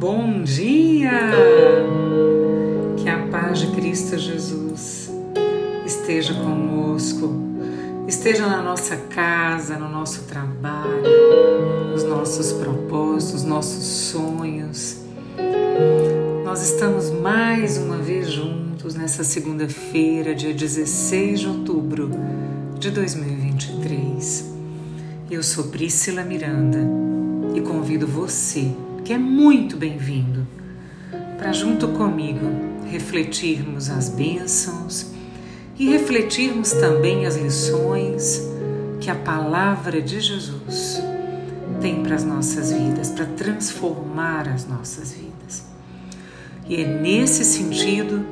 Bom dia! Que a paz de Cristo Jesus esteja conosco, esteja na nossa casa, no nosso trabalho, nos nossos propósitos, nossos sonhos. Nós estamos mais uma vez juntos nessa segunda-feira, dia 16 de outubro de 2023. Eu sou Priscila Miranda e convido você que é muito bem-vindo para, junto comigo, refletirmos as bênçãos e refletirmos também as lições que a palavra de Jesus tem para as nossas vidas, para transformar as nossas vidas. E é nesse sentido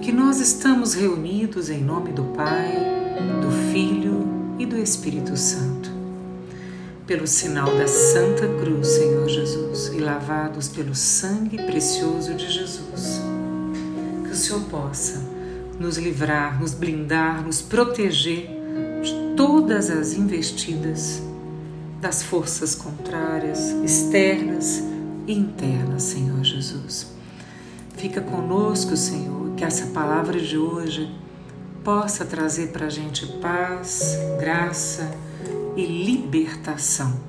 que nós estamos reunidos em nome do Pai, do Filho e do Espírito Santo pelo sinal da Santa Cruz, Senhor Jesus, e lavados pelo sangue precioso de Jesus. Que o Senhor possa nos livrar, nos blindar, nos proteger de todas as investidas das forças contrárias, externas e internas, Senhor Jesus. Fica conosco, Senhor, que essa palavra de hoje possa trazer para a gente paz, graça e libertação.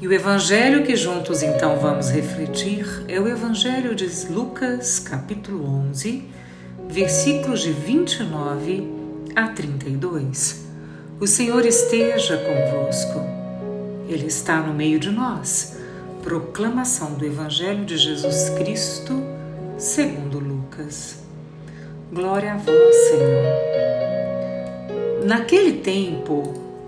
E o evangelho que juntos então vamos refletir é o evangelho de Lucas, capítulo 11, versículos de 29 a 32. O Senhor esteja convosco. Ele está no meio de nós. Proclamação do evangelho de Jesus Cristo, segundo Lucas. Glória a vós, Senhor. Naquele tempo,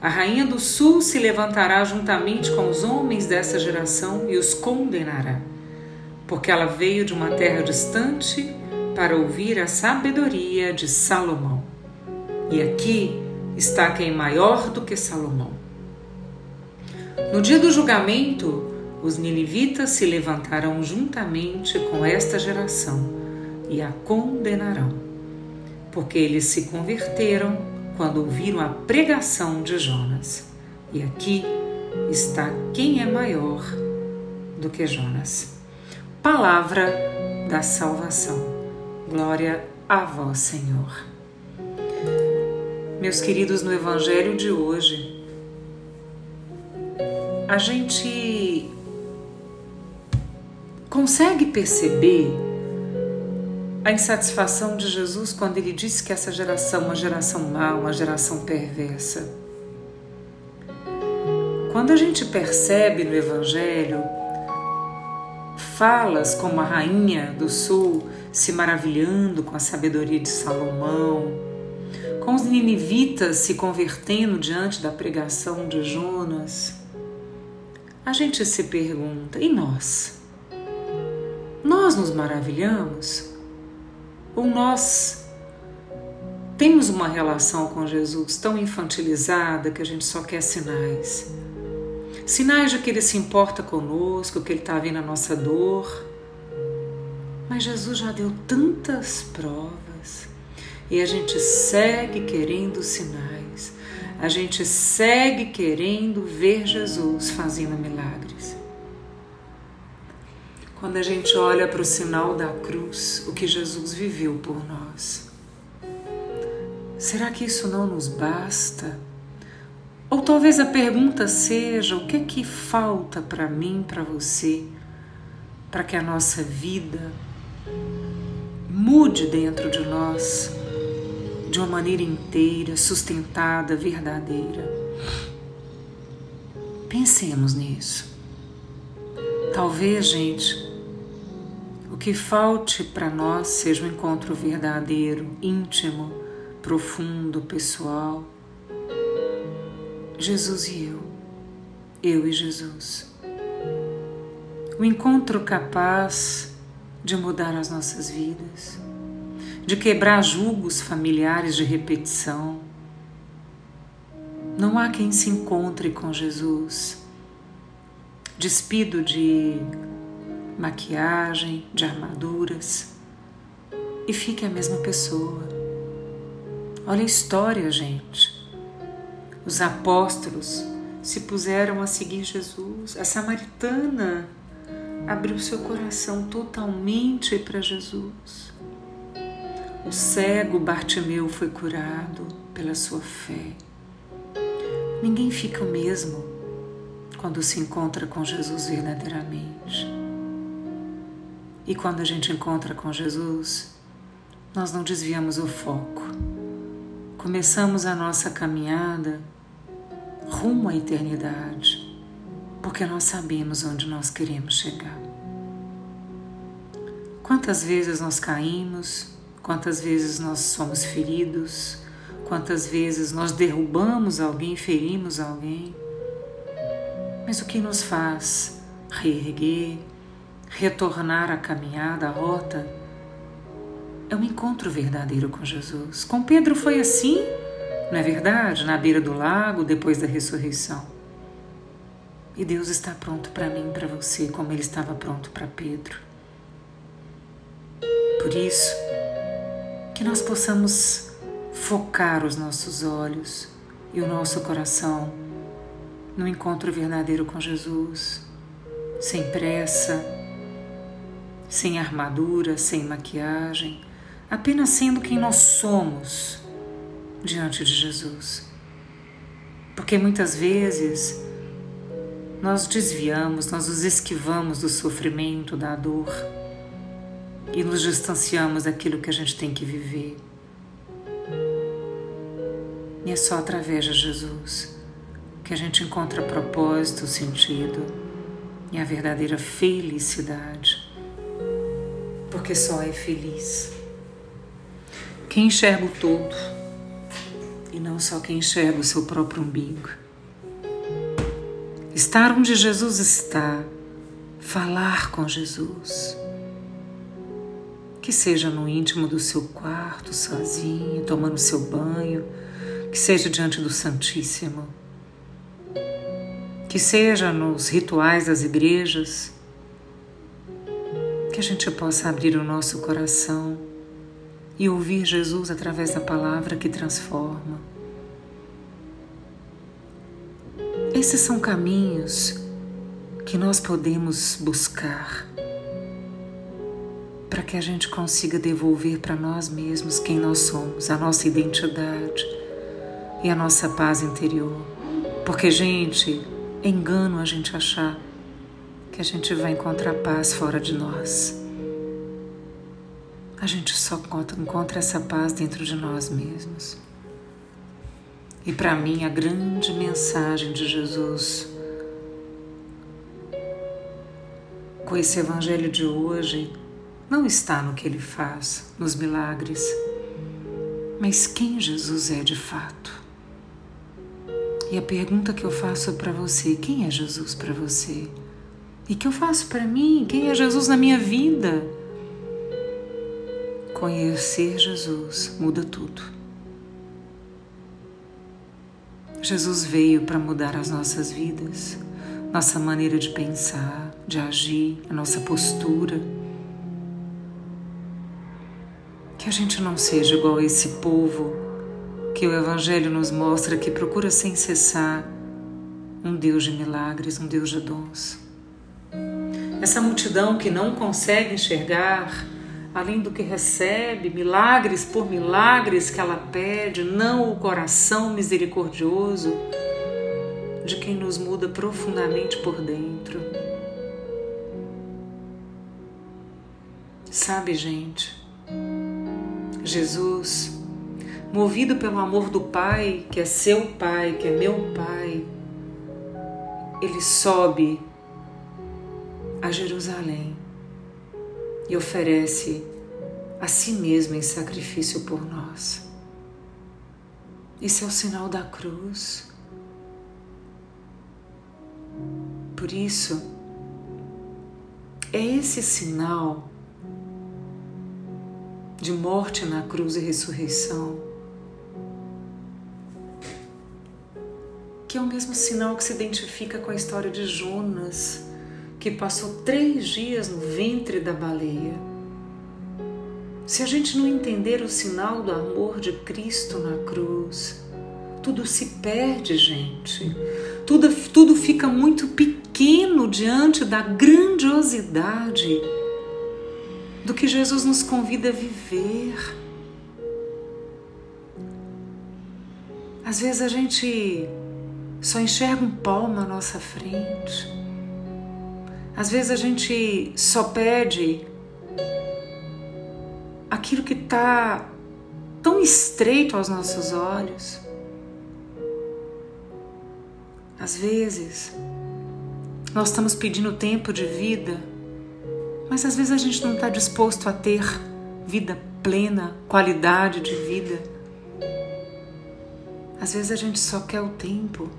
a rainha do sul se levantará juntamente com os homens dessa geração e os condenará, porque ela veio de uma terra distante para ouvir a sabedoria de Salomão. E aqui está quem maior do que Salomão. No dia do julgamento, os ninivitas se levantarão juntamente com esta geração e a condenarão, porque eles se converteram quando ouviram a pregação de Jonas. E aqui está quem é maior do que Jonas. Palavra da salvação. Glória a vós, Senhor. Meus queridos, no Evangelho de hoje, a gente consegue perceber a insatisfação de Jesus quando ele disse que essa geração é uma geração má, uma geração perversa. Quando a gente percebe no Evangelho falas como a rainha do sul se maravilhando com a sabedoria de Salomão, com os ninivitas se convertendo diante da pregação de Jonas, a gente se pergunta: e nós? Nós nos maravilhamos? Ou nós temos uma relação com Jesus tão infantilizada que a gente só quer sinais? Sinais de que Ele se importa conosco, que Ele está vendo a nossa dor. Mas Jesus já deu tantas provas e a gente segue querendo sinais, a gente segue querendo ver Jesus fazendo milagres. Quando a gente olha para o sinal da cruz, o que Jesus viveu por nós. Será que isso não nos basta? Ou talvez a pergunta seja: o que é que falta para mim, para você, para que a nossa vida mude dentro de nós de uma maneira inteira, sustentada, verdadeira? Pensemos nisso. Talvez, gente, o que falte para nós seja um encontro verdadeiro, íntimo, profundo, pessoal. Jesus e eu, eu e Jesus. O encontro capaz de mudar as nossas vidas. de quebrar julgos familiares de repetição. Não há quem se encontre com Jesus despido de maquiagem, de armaduras e fique a mesma pessoa. Olha a história, gente. Os apóstolos se puseram a seguir Jesus. A samaritana abriu seu coração totalmente para Jesus. O cego Bartimeu foi curado pela sua fé. Ninguém fica o mesmo quando se encontra com Jesus verdadeiramente. E quando a gente encontra com Jesus, nós não desviamos o foco. Começamos a nossa caminhada rumo à eternidade, porque nós sabemos onde nós queremos chegar. Quantas vezes nós caímos, quantas vezes nós somos feridos, quantas vezes nós derrubamos alguém, ferimos alguém. Mas o que nos faz reerguer, retornar à caminhada, à rota, é um encontro verdadeiro com Jesus. Com Pedro foi assim não é verdade? Na beira do lago, depois da ressurreição. E Deus está pronto para mim para você, como Ele estava pronto para Pedro. Por isso, que nós possamos focar os nossos olhos e o nosso coração no encontro verdadeiro com Jesus, sem pressa, sem armadura, sem maquiagem, apenas sendo quem nós somos diante de Jesus. Porque muitas vezes nós desviamos, nós nos esquivamos do sofrimento, da dor e nos distanciamos daquilo que a gente tem que viver. E é só através de Jesus que a gente encontra propósito, sentido e a verdadeira felicidade. Porque só é feliz quem enxerga o todo e não só quem enxerga o seu próprio umbigo. Estar onde Jesus está, falar com Jesus. Que seja no íntimo do seu quarto, sozinho, tomando seu banho, que seja diante do Santíssimo, que seja nos rituais das igrejas, que a gente possa abrir o nosso coração e ouvir Jesus através da palavra que transforma. Esses são caminhos que nós podemos buscar para que a gente consiga devolver para nós mesmos quem nós somos, a nossa identidade e a nossa paz interior. Porque, gente, é engano a gente achar que a gente vai encontrar paz fora de nós a gente só encontra essa paz dentro de nós mesmos. E para mim, a grande mensagem de Jesus com esse evangelho de hoje não está no que ele faz, nos milagres, mas quem Jesus é de fato. E a pergunta que eu faço para você: quem é Jesus para você? E que eu faço para mim? Quem é Jesus na minha vida? Conhecer Jesus muda tudo. Jesus veio para mudar as nossas vidas, nossa maneira de pensar, de agir, a nossa postura. Que a gente não seja igual a esse povo que o Evangelho nos mostra que procura sem cessar um Deus de milagres, um Deus de dons. Essa multidão que não consegue enxergar além do que recebe, milagres por milagres que ela pede, não o coração misericordioso de quem nos muda profundamente por dentro. Sabe, gente, Jesus, movido pelo amor do Pai, que é seu Pai, que é meu Pai, ele sobe a Jerusalém e oferece a si mesmo em sacrifício por nós. Esse é o sinal da cruz. Por isso, é esse sinal de morte na cruz e ressurreição. Que é o mesmo sinal que se identifica com a história de Jonas, que passou três dias no ventre da baleia. Se a gente não entender o sinal do amor de Cristo na cruz, tudo se perde, gente. Tudo, tudo fica muito pequeno diante da grandiosidade do que Jesus nos convida a viver. Às vezes a gente só enxerga um palmo à nossa frente. Às vezes a gente só pede aquilo que está tão estreito aos nossos olhos. Às vezes nós estamos pedindo tempo de vida, mas às vezes a gente não está disposto a ter vida plena, qualidade de vida. Às vezes a gente só quer o tempo.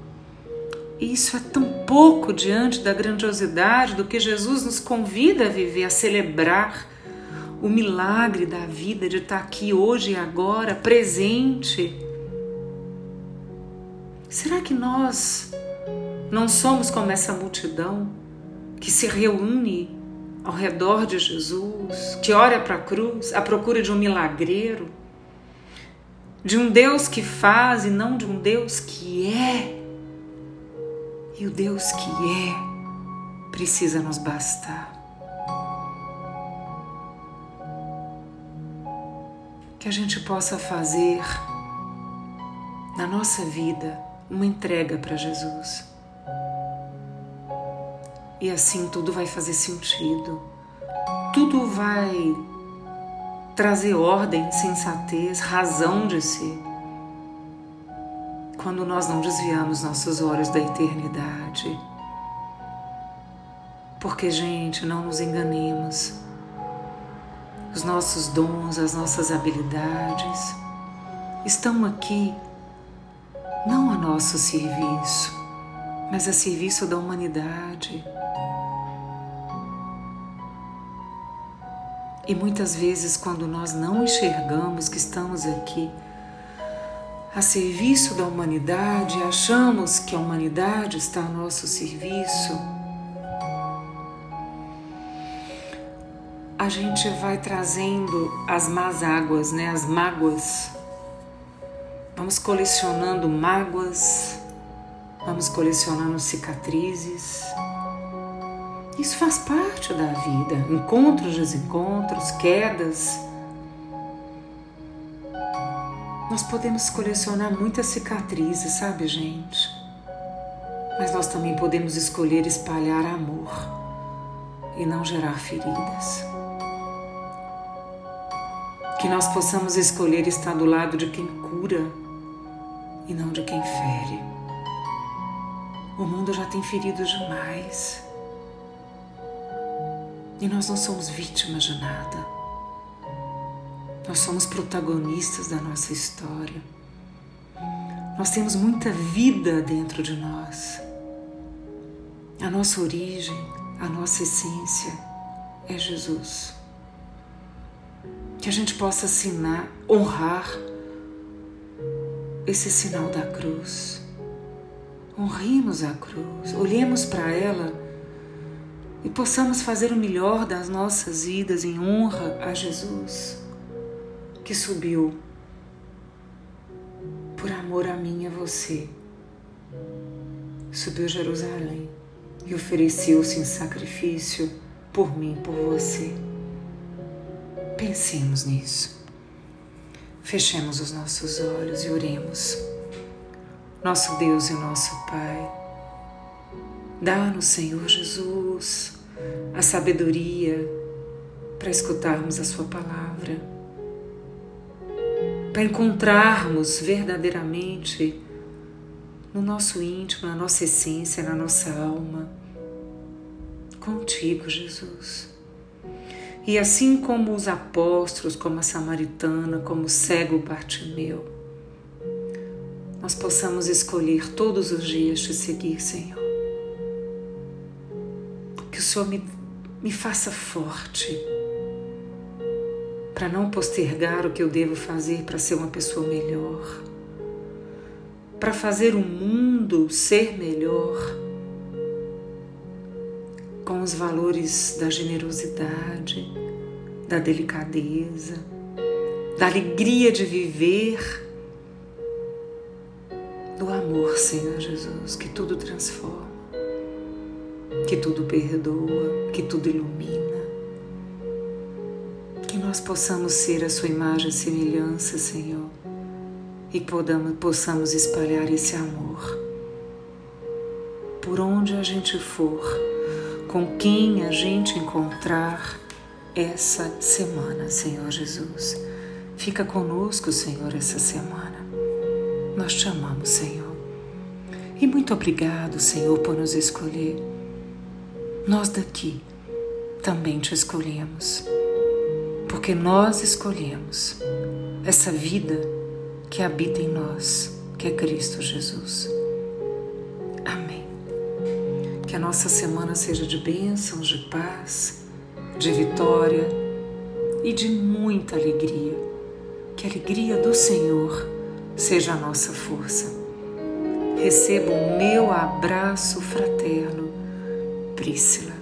E isso é tão pouco diante da grandiosidade do que Jesus nos convida a viver, a celebrar o milagre da vida de estar aqui hoje e agora, presente. Será que nós não somos como essa multidão que se reúne ao redor de Jesus, que olha para a cruz à procura de um milagreiro, de um Deus que faz e não de um Deus que é? E o Deus que é precisa nos bastar. Que a gente possa fazer na nossa vida uma entrega para Jesus. E assim tudo vai fazer sentido. Tudo vai trazer ordem, sensatez, razão de ser quando nós não desviamos nossos olhos da eternidade. Porque, gente, não nos enganemos. Os nossos dons, as nossas habilidades estão aqui não a nosso serviço, mas a serviço da humanidade. E muitas vezes, quando nós não enxergamos que estamos aqui a serviço da humanidade, achamos que a humanidade está a nosso serviço, a gente vai trazendo as más águas, né, as mágoas. Vamos colecionando mágoas, vamos colecionando cicatrizes. Isso faz parte da vida, encontros, desencontros, quedas nós podemos colecionar muitas cicatrizes, sabe, gente? Mas nós também podemos escolher espalhar amor e não gerar feridas. Que nós possamos escolher estar do lado de quem cura e não de quem fere. O mundo já tem ferido demais. E nós não somos vítimas de nada. Nós somos protagonistas da nossa história. Nós temos muita vida dentro de nós. A nossa origem, a nossa essência é Jesus. Que a gente possa assinar, honrar esse sinal da cruz. Honremos a cruz, olhemos para ela e possamos fazer o melhor das nossas vidas em honra a Jesus que subiu por amor a mim e a você. Subiu Jerusalém e ofereceu-se em sacrifício por mim, por você. Pensemos nisso. Fechemos os nossos olhos e oremos. Nosso Deus e nosso Pai, dá-nos, Senhor Jesus, a sabedoria para escutarmos a Sua palavra para encontrarmos verdadeiramente no nosso íntimo, na nossa essência, na nossa alma, contigo, Jesus. E assim como os apóstolos, como a samaritana, como o cego Bartimeu, nós possamos escolher todos os dias te seguir, Senhor. Que o Senhor me, me faça forte para não postergar o que eu devo fazer para ser uma pessoa melhor, para fazer o mundo ser melhor, com os valores da generosidade, da delicadeza, da alegria de viver, do amor, Senhor Jesus, que tudo transforma, que tudo perdoa, que tudo ilumina nós possamos ser a Sua imagem e semelhança, Senhor, e podamos, possamos espalhar esse amor. Por onde a gente for, com quem a gente encontrar essa semana, Senhor Jesus. Fica conosco, Senhor, essa semana. Nós te amamos, Senhor. E muito obrigado, Senhor, por nos escolher. Nós daqui também te escolhemos porque nós escolhemos essa vida que habita em nós, que é Cristo Jesus. Amém. Que a nossa semana seja de bênçãos, de paz, de vitória e de muita alegria. Que a alegria do Senhor seja a nossa força. Receba o meu abraço fraterno, Prícila.